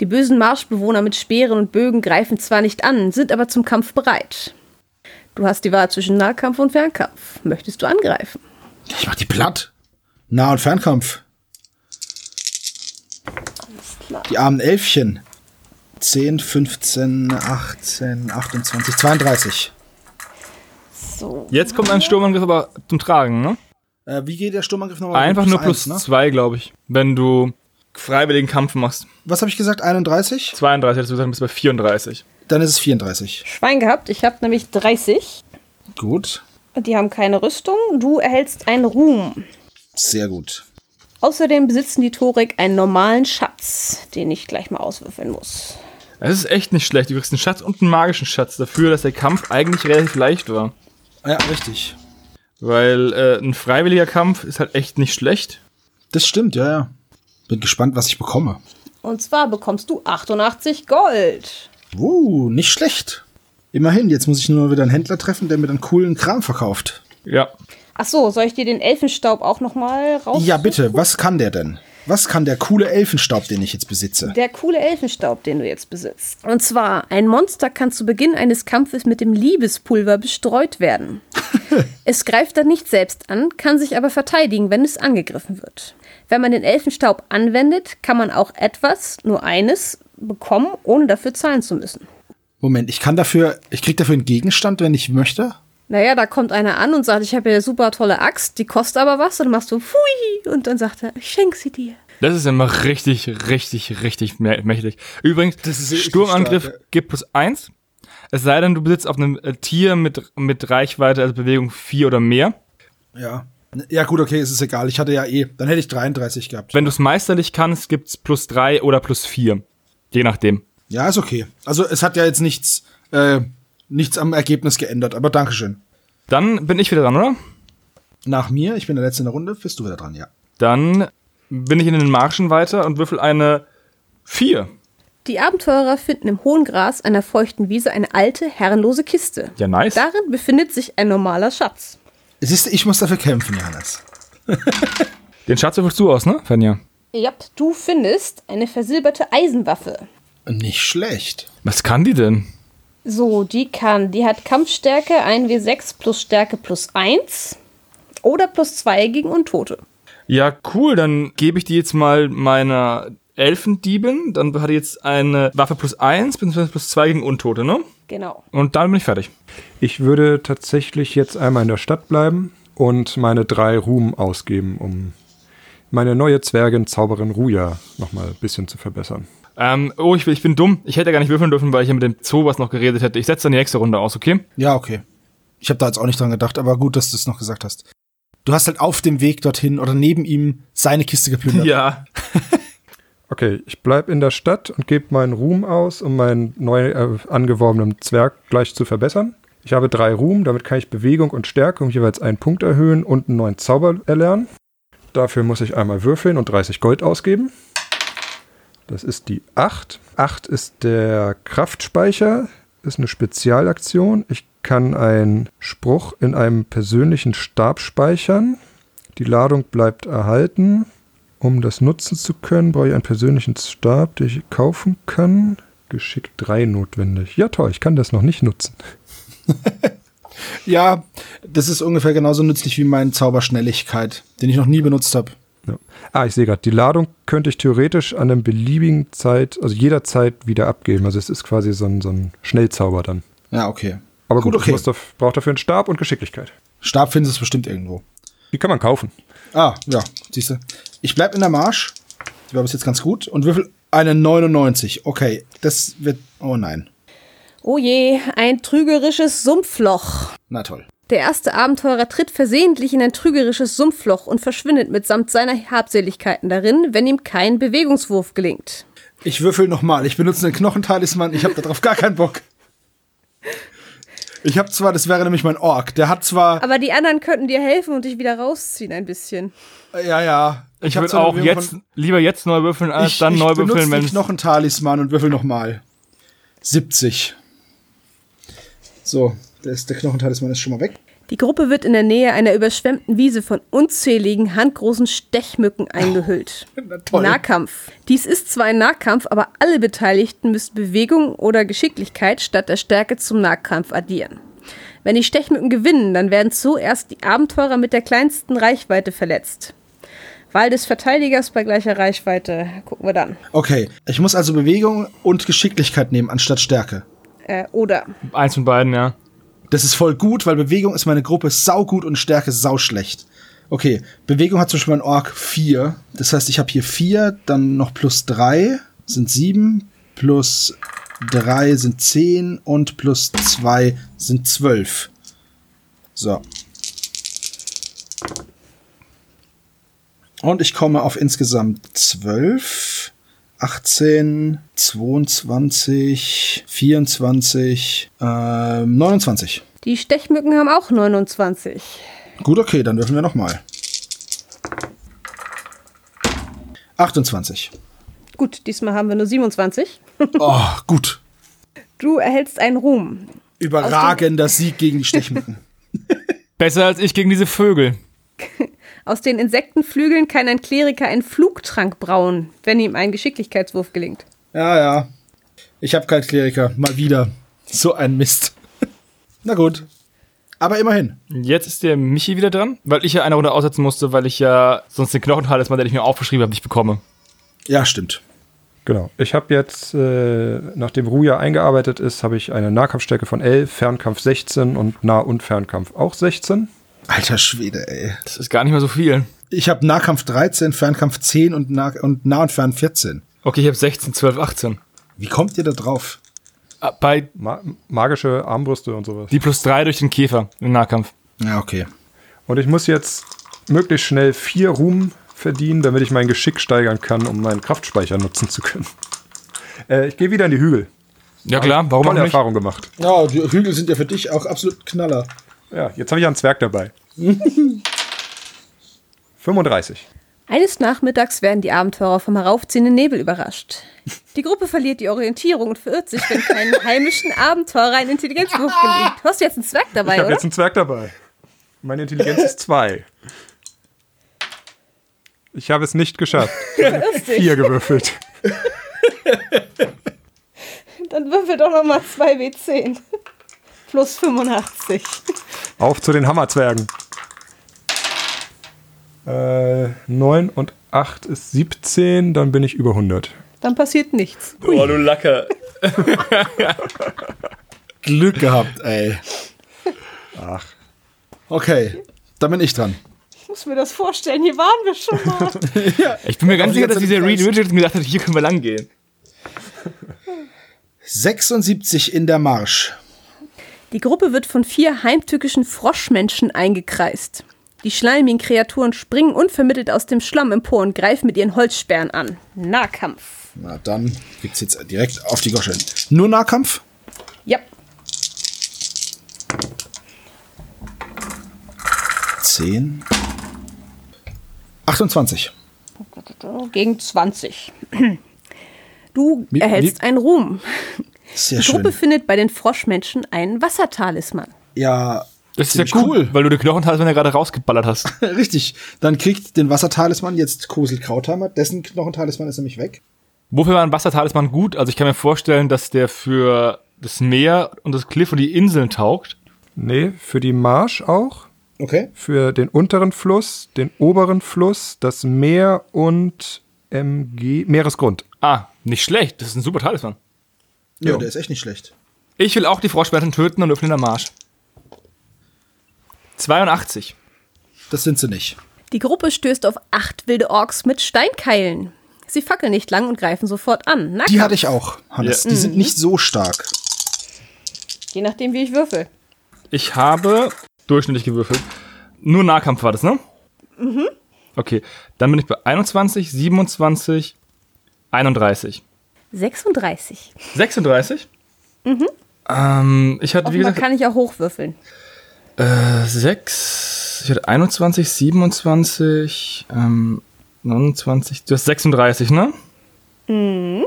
D: Die bösen Marschbewohner mit Speeren und Bögen greifen zwar nicht an, sind aber zum Kampf bereit. Du hast die Wahl zwischen Nahkampf und Fernkampf. Möchtest du angreifen?
A: Ich mach die platt. Nah- und Fernkampf. Die armen Elfchen. 10, 15, 18, 28, 32.
D: So.
B: Jetzt kommt ein Sturmangriff aber zum Tragen, ne?
A: Äh, wie geht der Sturmangriff nochmal?
B: Einfach nur plus
A: eins, ne?
B: zwei, glaube ich. Wenn du freiwilligen Kampf machst.
A: Was habe ich gesagt? 31?
B: 32, hättest du gesagt, bist bei 34.
A: Dann ist es 34.
D: Schwein gehabt. Ich habe nämlich 30.
A: Gut.
D: Die haben keine Rüstung. Du erhältst einen Ruhm.
A: Sehr gut.
D: Außerdem besitzen die Torek einen normalen Schatz, den ich gleich mal auswürfeln muss.
B: Das ist echt nicht schlecht. Du kriegst einen Schatz und einen magischen Schatz dafür, dass der Kampf eigentlich relativ leicht war.
A: Ja, richtig.
B: Weil äh, ein freiwilliger Kampf ist halt echt nicht schlecht.
A: Das stimmt, ja, ja. Bin gespannt, was ich bekomme.
D: Und zwar bekommst du 88 Gold.
A: Uh, nicht schlecht. Immerhin, jetzt muss ich nur wieder einen Händler treffen, der mir dann coolen Kram verkauft.
B: Ja.
D: Ach so, soll ich dir den Elfenstaub auch noch mal raus?
A: Ja, bitte, was kann der denn? Was kann der coole Elfenstaub, den ich jetzt besitze?
D: Der coole Elfenstaub, den du jetzt besitzt. Und zwar, ein Monster kann zu Beginn eines Kampfes mit dem Liebespulver bestreut werden. es greift dann nicht selbst an, kann sich aber verteidigen, wenn es angegriffen wird. Wenn man den Elfenstaub anwendet, kann man auch etwas, nur eines, bekommen, ohne dafür zahlen zu müssen.
A: Moment, ich kann dafür, ich krieg dafür einen Gegenstand, wenn ich möchte?
D: Naja, da kommt einer an und sagt, ich habe hier eine super tolle Axt, die kostet aber was. Und dann machst du Pfui und dann sagt er, ich schenk sie dir.
B: Das ist immer richtig, richtig, richtig mä- mächtig. Übrigens,
A: Das ist richtig
B: Sturmangriff
A: stark, ja.
B: gibt plus eins. Es sei denn, du besitzt auf einem äh, Tier mit, mit Reichweite, also Bewegung 4 oder mehr.
A: Ja. Ja, gut, okay, es ist egal. Ich hatte ja eh. Dann hätte ich 33 gehabt.
B: Wenn du es meisterlich kannst, gibt's plus drei oder plus vier. Je nachdem.
A: Ja, ist okay. Also es hat ja jetzt nichts, äh, nichts am Ergebnis geändert, aber Dankeschön.
B: Dann bin ich wieder dran, oder?
A: Nach mir, ich bin der Letzte in der Runde, bist du wieder dran, ja.
B: Dann bin ich in den Marschen weiter und würfel eine vier.
D: Die Abenteurer finden im hohen Gras einer feuchten Wiese eine alte, herrenlose Kiste.
B: Ja, nice.
D: Darin befindet sich ein normaler Schatz.
A: Siehst du, ich muss dafür kämpfen, Johannes.
B: Den Schatz würfelst du aus, ne, Fenja?
D: Ja, du findest eine versilberte Eisenwaffe.
A: Nicht schlecht.
B: Was kann die denn?
D: So, die kann, die hat Kampfstärke 1w6 plus Stärke plus 1 oder plus 2 gegen Untote.
B: Ja, cool, dann gebe ich die jetzt mal meiner Elfendiebin. Dann hat die jetzt eine Waffe plus eins, beziehungsweise plus zwei gegen Untote, ne?
D: Genau.
B: Und dann bin ich fertig.
C: Ich würde tatsächlich jetzt einmal in der Stadt bleiben und meine drei Ruhm ausgeben, um meine neue Zwergin Zauberin Ruja nochmal ein bisschen zu verbessern.
B: Ähm, oh, ich, bin- ich bin dumm. Ich hätte ja gar nicht würfeln dürfen, weil ich ja mit dem Zoo was noch geredet hätte. Ich setze dann die nächste Runde aus, okay?
A: Ja, okay. Ich habe da jetzt auch nicht dran gedacht, aber gut, dass du es noch gesagt hast. Du hast halt auf dem Weg dorthin oder neben ihm seine Kiste geplündert.
B: Ja.
C: Okay, ich bleib in der Stadt und gebe meinen Ruhm aus, um meinen neu äh, angeworbenen Zwerg gleich zu verbessern. Ich habe drei Ruhm, damit kann ich Bewegung und Stärke um jeweils einen Punkt erhöhen und einen neuen Zauber erlernen. Dafür muss ich einmal würfeln und 30 Gold ausgeben. Das ist die 8. 8 ist der Kraftspeicher, ist eine Spezialaktion. Ich kann einen Spruch in einem persönlichen Stab speichern. Die Ladung bleibt erhalten. Um das nutzen zu können, brauche ich einen persönlichen Stab, den ich kaufen kann. Geschick 3 notwendig. Ja, toll, ich kann das noch nicht nutzen.
A: Ja, das ist ungefähr genauso nützlich wie mein Zauber Schnelligkeit, den ich noch nie benutzt habe.
C: Ja. Ah, ich sehe gerade, die Ladung könnte ich theoretisch an einem beliebigen Zeit, also jederzeit wieder abgeben. Also es ist quasi so ein, so ein Schnellzauber dann.
A: Ja, okay.
C: Aber gut,
A: Gut, okay.
C: daf- brauche dafür einen Stab und Geschicklichkeit.
A: Stab findest du bestimmt irgendwo.
C: Die kann man kaufen.
A: Ah, ja, siehst du. Ich bleib in der Marsch. Die war bis jetzt ganz gut. Und würfel eine 99. Okay, das wird. Oh nein.
D: Oh je, ein trügerisches Sumpfloch.
A: Na toll.
D: Der erste Abenteurer tritt versehentlich in ein trügerisches Sumpfloch und verschwindet mitsamt seiner Habseligkeiten darin, wenn ihm kein Bewegungswurf gelingt.
A: Ich würfel nochmal. Ich benutze einen Knochentalisman. Ich habe darauf gar keinen Bock. Ich habe zwar, das wäre nämlich mein Ork. Der hat zwar.
D: Aber die anderen könnten dir helfen und dich wieder rausziehen ein bisschen.
A: Ja, ja.
B: Ich
A: hab
B: würde auch jetzt
A: von-
B: lieber jetzt neu würfeln, als
A: ich,
B: dann
A: ich
B: neu würfeln, wenn
A: den Knochentalisman und würfel nochmal. 70. So, ist, der Knochentalisman ist schon mal weg.
D: Die Gruppe wird in der Nähe einer überschwemmten Wiese von unzähligen handgroßen Stechmücken eingehüllt.
A: Na toll.
D: Nahkampf. Dies ist zwar ein Nahkampf, aber alle Beteiligten müssen Bewegung oder Geschicklichkeit statt der Stärke zum Nahkampf addieren. Wenn die Stechmücken gewinnen, dann werden zuerst die Abenteurer mit der kleinsten Reichweite verletzt. Wahl des Verteidigers bei gleicher Reichweite. Gucken wir dann.
A: Okay, ich muss also Bewegung und Geschicklichkeit nehmen anstatt Stärke.
D: Äh, oder.
B: eins von beiden, ja.
A: Das ist voll gut, weil Bewegung ist meine Gruppe saugut und Stärke sauschlecht. Okay, Bewegung hat zum Beispiel mein Ork 4. Das heißt, ich habe hier 4, dann noch plus 3 sind 7, plus 3 sind 10 und plus 2 sind 12. So. Und ich komme auf insgesamt 12, 18, 22, 24, ähm, 29.
D: Die Stechmücken haben auch 29.
A: Gut, okay, dann würfeln wir nochmal. 28.
D: Gut, diesmal haben wir nur 27.
A: Oh, gut.
D: Du erhältst einen Ruhm.
A: Überragender Sieg gegen die Stechmücken.
B: Besser als ich gegen diese Vögel.
D: Aus den Insektenflügeln kann ein Kleriker einen Flugtrank brauen, wenn ihm ein Geschicklichkeitswurf gelingt.
A: Ja, ja. Ich habe keinen Kleriker. Mal wieder. So ein Mist. Na gut. Aber immerhin.
B: Jetzt ist der Michi wieder dran, weil ich ja eine Runde aussetzen musste, weil ich ja sonst den Knochentalisman, den ich mir aufgeschrieben habe, nicht bekomme.
A: Ja, stimmt.
C: Genau. Ich habe jetzt, äh, nachdem Ruja eingearbeitet ist, habe ich eine Nahkampfstärke von 11, Fernkampf 16 und Nah- und Fernkampf auch 16.
A: Alter Schwede, ey.
B: Das ist gar nicht mehr so viel.
A: Ich habe Nahkampf 13, Fernkampf 10 und, nah und Nah- und Fern 14.
B: Okay, ich habe 16, 12, 18.
A: Wie kommt ihr da drauf?
B: Ah, Bei
C: Ma magische Armbrüste und sowas.
B: die plus 3 durch den Käfer im Nahkampf.
A: Ja, okay.
C: Und ich muss jetzt möglichst schnell vier Ruhm verdienen, damit ich mein Geschick steigern kann, um meinen Kraftspeicher nutzen zu können. Äh, ich gehe wieder in die Hügel.
B: Ja klar, warum auch
C: Tolle
B: nicht?
C: Erfahrung gemacht.
A: Ja, die Hügel sind ja für dich auch absolut Knaller.
C: Ja, jetzt habe ich einen Zwerg dabei. 35.
D: Eines Nachmittags werden die Abenteurer vom heraufziehenden Nebel überrascht. Die Gruppe verliert die Orientierung und verirrt sich, wenn kein heimischen Abenteurer einen Intelligenzwurf gelingt. Du hast jetzt einen Zwerg
C: Ich
D: dabei,
C: habe
D: oder?
C: jetzt einen Zwerg dabei. Meine Intelligenz ist 2. Ich habe es nicht geschafft. Vier gewürfelt.
D: Dann würfel doch nochmal 2W10. Plus 85.
C: Auf zu den Hammerzwergen. Äh, 9 und 8 ist 17, dann bin ich über 100.
D: Dann passiert nichts.
B: Oh, du Lacker.
A: Glück gehabt, ey.
C: Ach.
A: Okay, dann bin ich dran.
D: Ich muss mir das vorstellen, hier waren wir schon mal.
B: Ich bin mir ganz sicher, dass dieser
A: die
B: Reed Richardson gesagt hat, hier können wir lang gehen.
A: 76 in der Marsch.
D: Die Gruppe wird von vier heimtückischen Froschmenschen eingekreist. Die schleimigen Kreaturen springen unvermittelt aus dem Schlamm empor und greifen mit ihren Holzsperren an. Nahkampf.
A: Na, dann gibt's jetzt direkt auf die Gosche. Nur Nahkampf?
D: Ja.
A: 10. 28.
D: Gegen 20. Du
A: Wie-
D: erhältst
A: wie-
D: einen Ruhm.
A: Sehr
D: Die Gruppe
A: schön.
D: findet bei den Froschmenschen einen Wassertalisman.
A: Ja,
B: Das ist ja cool,
A: cool.
B: weil du den Knochentalisman ja gerade rausgeballert hast.
A: richtig. Dann kriegt den Wassertalisman jetzt Kosel Krautheimer. Dessen Knochentalisman ist nämlich weg.
B: Wofür war ein Wassertalisman gut? Also ich kann mir vorstellen, dass der für das Meer und das Cliff und die Inseln taugt.
C: Nee, für die Marsch auch.
A: Okay.
C: Für den unteren Fluss, den oberen Fluss, das Meer und MG, Meeresgrund.
B: Ah, nicht schlecht. Das ist ein super Talisman.
A: Ja,
C: Jo.
A: der ist echt nicht schlecht.
B: Ich will auch die Froschbärten töten und öffnen der Marsch. 82.
A: Das sind sie nicht.
D: Die Gruppe stößt auf acht wilde Orks mit Steinkeilen. Sie fackeln nicht lang und greifen sofort an. Nahkampf.
A: Die hatte ich auch, Hannes.
B: Ja.
A: Die sind nicht so stark.
D: Je nachdem, wie ich würfel.
B: Ich habe durchschnittlich gewürfelt. Nur Nahkampf war das, ne? Mhm. Okay, dann bin ich bei 21, 27, 31.
D: 36.
B: 36? Mhm. Ähm, ich hatte, wie gesagt,
D: kann ich auch hochwürfeln.
B: äh, 6, ich hatte 21, 27, ähm, 29, du hast 36, ne? Mhm.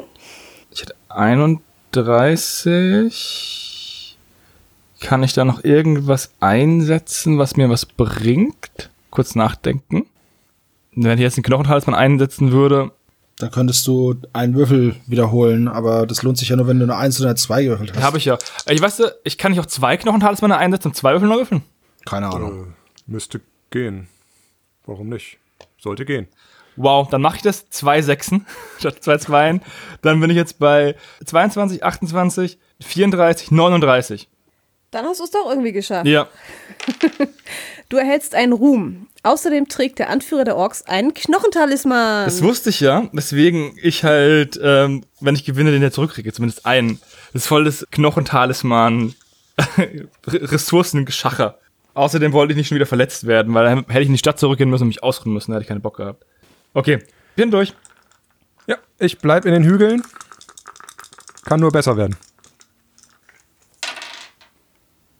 B: Ich hatte 31. Kann ich da noch irgendwas einsetzen, was mir was bringt? Kurz nachdenken. Wenn ich jetzt den Knochentalisman einsetzen würde,
A: Da könntest du einen Würfel wiederholen, aber das lohnt sich ja nur, wenn du eine 1 oder eine 2 gewürfelt hast.
B: habe ich ja. Ich weiß, ich kann nicht auch zwei Knochentalismane einsetzen und zwei Würfel neu würfeln?
A: Keine Ahnung.
C: Müsste gehen. Warum nicht? Sollte gehen.
B: Wow, dann mache ich das zwei Sechsen statt zwei Zweien. Dann bin ich jetzt bei 22, 28, 34, 39.
D: Dann hast du es doch irgendwie geschafft.
B: Ja.
D: Du erhältst einen Ruhm. Außerdem trägt der Anführer der Orks einen Knochentalisman.
B: Das wusste ich ja, weswegen ich halt, ähm, wenn ich gewinne, den ja zurückkriege, zumindest einen. Das ist voll das Knochentalisman Ressourcengeschacher. Außerdem wollte ich nicht schon wieder verletzt werden, weil dann hätte ich in die Stadt zurückgehen müssen und mich ausruhen müssen, da hätte ich keinen Bock gehabt. Okay, bin durch.
C: Ja, ich bleib in den Hügeln. Kann nur besser werden.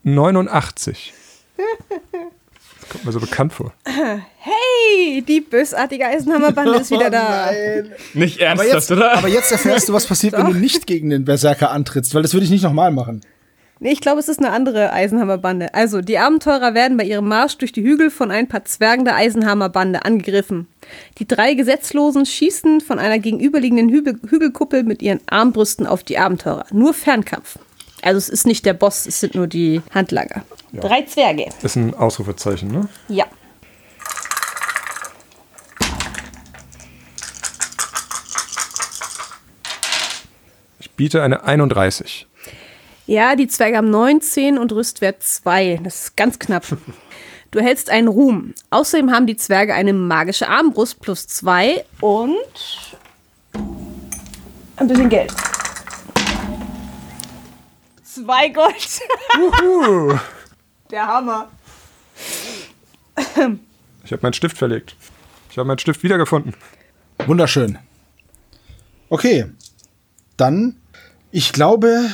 C: 89. Kommt mir so bekannt vor.
D: hey, die bösartige Eisenhammerbande ist wieder da.
A: Nein.
B: Nicht
A: Aber
B: ernsthaft,
A: jetzt,
B: oder?
A: aber jetzt erfährst du, was passiert, wenn du nicht gegen den Berserker antrittst, weil das würde ich nicht nochmal machen.
D: Nee, ich glaube, es ist eine andere Eisenhammerbande. Also, die Abenteurer werden bei ihrem Marsch durch die Hügel von ein paar Zwergen der Eisenhammerbande angegriffen. Die drei Gesetzlosen schießen von einer gegenüberliegenden Hügel Hügelkuppel mit ihren Armbrüsten auf die Abenteurer. Nur Fernkampf. Also, es ist nicht der Boss, es sind nur die Handlanger. Drei Zwerge.
C: Ist ein Ausrufezeichen, ne?
D: Ja.
C: Ich biete eine 31.
D: Ja, die Zwerge haben 19 und Rüstwert 2. Das ist ganz knapp. Du erhältst einen Ruhm. Außerdem haben die Zwerge eine magische Armbrust plus 2 und ein bisschen Geld. Zwei Gold. Der Hammer.
C: Ich habe meinen Stift verlegt. Ich habe meinen Stift wiedergefunden.
A: Wunderschön. Okay. Dann, ich glaube,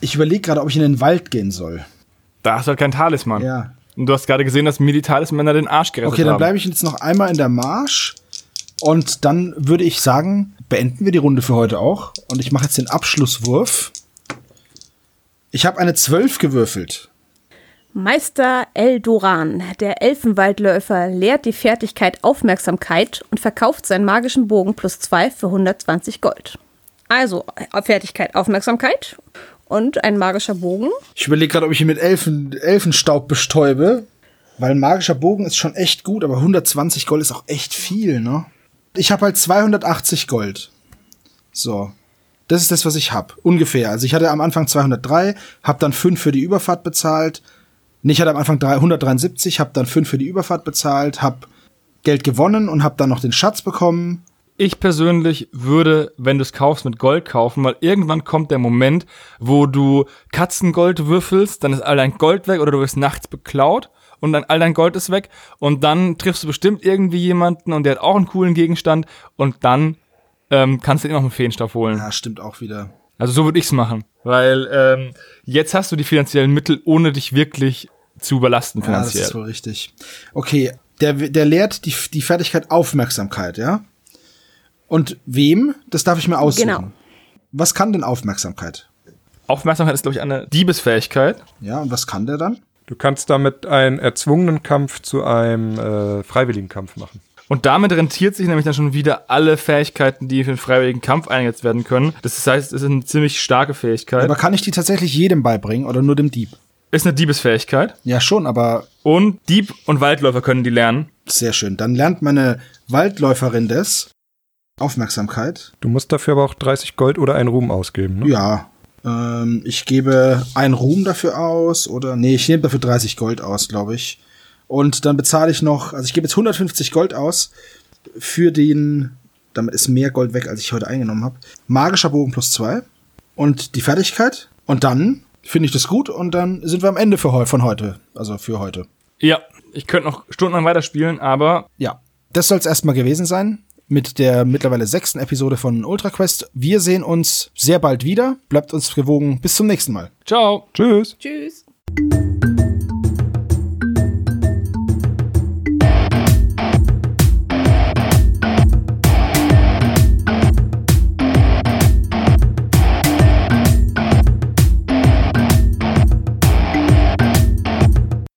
A: ich überlege gerade, ob ich in den Wald gehen soll.
B: Da hast du halt kein Talisman.
A: Ja.
B: Und du hast gerade gesehen, dass mir die Talismänner den Arsch gerettet
A: Okay, dann
B: haben.
A: bleibe ich jetzt noch einmal in der Marsch. Und dann würde ich sagen, beenden wir die Runde für heute auch. Und ich mache jetzt den Abschlusswurf. Ich habe eine 12 gewürfelt.
D: Meister Eldoran, der Elfenwaldläufer, lehrt die Fertigkeit Aufmerksamkeit und verkauft seinen magischen Bogen plus zwei für 120 Gold. Also Fertigkeit Aufmerksamkeit und ein magischer Bogen.
A: Ich überlege gerade, ob ich ihn mit Elfen, Elfenstaub bestäube. Weil ein magischer Bogen ist schon echt gut, aber 120 Gold ist auch echt viel, ne? Ich habe halt 280 Gold. So. Das ist das, was ich hab. Ungefähr. Also ich hatte am Anfang 203, hab dann 5 für die Überfahrt bezahlt. Nee, ich hatte am Anfang 173, hab dann 5 für die Überfahrt bezahlt, hab Geld gewonnen und hab dann noch den Schatz bekommen.
B: Ich persönlich würde, wenn du es kaufst, mit Gold kaufen, weil irgendwann kommt der Moment, wo du Katzengold würfelst, dann ist all dein Gold weg oder du wirst nachts beklaut und dann all dein Gold ist weg und dann triffst du bestimmt irgendwie jemanden und der hat auch einen coolen Gegenstand und dann ähm, kannst du dir noch einen Feenstaub holen.
A: Ja, stimmt auch wieder.
B: Also so würde ich's machen, weil ähm, jetzt hast du die finanziellen Mittel, ohne dich wirklich zu überlasten
A: Ja, das
B: finanziell.
A: ist wohl richtig. Okay, der, der lehrt die, die Fertigkeit Aufmerksamkeit, ja? Und wem? Das darf ich mir aussuchen.
D: Genau.
A: Was kann denn Aufmerksamkeit?
B: Aufmerksamkeit ist, glaube ich, eine Diebesfähigkeit.
A: Ja, und was kann der dann?
C: Du kannst damit einen erzwungenen Kampf zu einem äh, freiwilligen Kampf machen.
B: Und damit rentiert sich nämlich dann schon wieder alle Fähigkeiten, die für den freiwilligen Kampf eingesetzt werden können. Das heißt, es ist eine ziemlich starke Fähigkeit.
A: Aber kann ich die tatsächlich jedem beibringen oder nur dem Dieb?
B: ist eine Diebesfähigkeit.
A: Ja, schon, aber
B: Und Dieb und Waldläufer können die lernen.
A: sehr schön. Dann lernt meine Waldläuferin das. Aufmerksamkeit.
C: Du musst dafür aber auch 30 Gold oder einen Ruhm ausgeben. Ne?
A: Ja. Ähm, ich gebe einen Ruhm dafür aus oder nee, ich nehme dafür 30 Gold aus, glaube ich. Und dann bezahle ich noch, also ich gebe jetzt 150 Gold aus für den, damit ist mehr Gold weg, als ich heute eingenommen habe. Magischer Bogen plus zwei und die Fertigkeit. Und dann finde ich das gut und dann sind wir am Ende für heu von heute. Also für heute.
B: Ja, ich könnte noch stundenlang weiterspielen, aber
A: Ja, das soll es erstmal gewesen sein mit der mittlerweile sechsten Episode von Ultra Quest. Wir sehen uns sehr bald wieder. Bleibt uns gewogen. Bis zum nächsten Mal.
B: ciao.
C: Tschüss.
D: Tschüss.